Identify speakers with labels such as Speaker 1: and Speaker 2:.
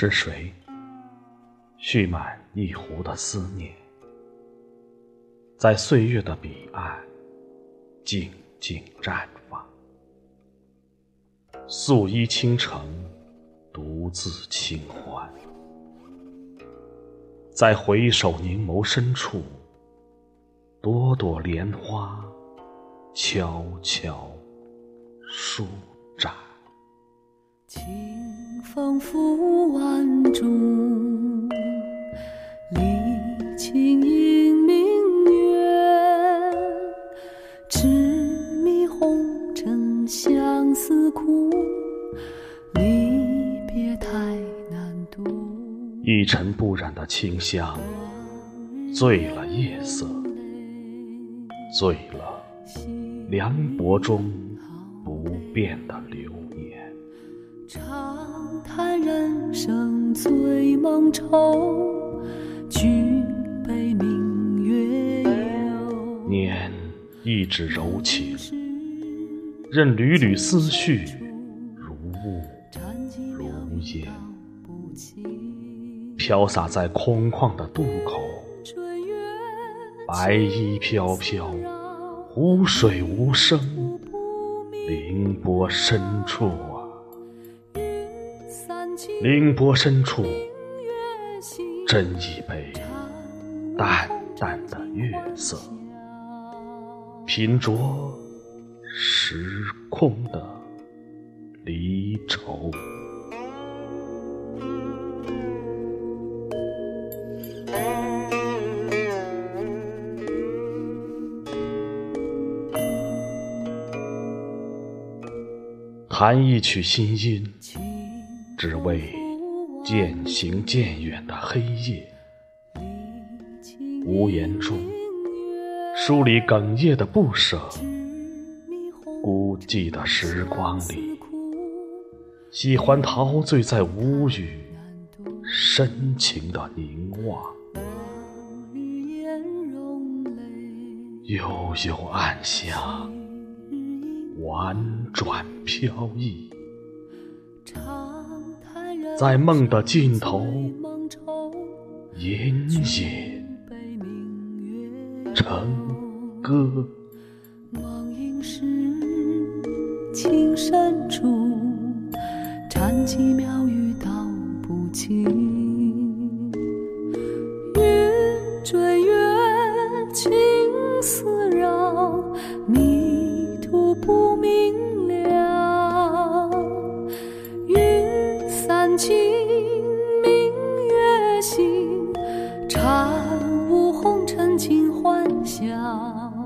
Speaker 1: 是谁蓄满一壶的思念，在岁月的彼岸静静绽放？素衣倾城，独自清欢，在回首凝眸深处，朵朵莲花悄悄舒展。
Speaker 2: 清风拂万重，离情映明月。执迷红尘相思苦，离别太难渡。
Speaker 1: 一尘不染的清香，醉了夜色，醉了凉薄中不变的流。
Speaker 2: 叹人生醉梦愁，举杯明月有。
Speaker 1: 念一纸柔情，任缕缕思绪如雾如烟，飘洒在空旷的渡口。白衣飘飘，湖水无声，凌波深处，凌波深处，斟一杯淡淡的月色，品酌时空的离愁。弹一曲新音，只为渐行渐远的黑夜。无言中，梳理哽咽的不舍。孤寂的时光里，喜欢陶醉在无语、深情的凝望。悠悠暗香，婉转飘逸，在梦的尽头，隐隐成歌。
Speaker 2: 梦萦时，情深处，禅机妙语道不尽。云追清，明月醒，禅悟红尘尽欢笑。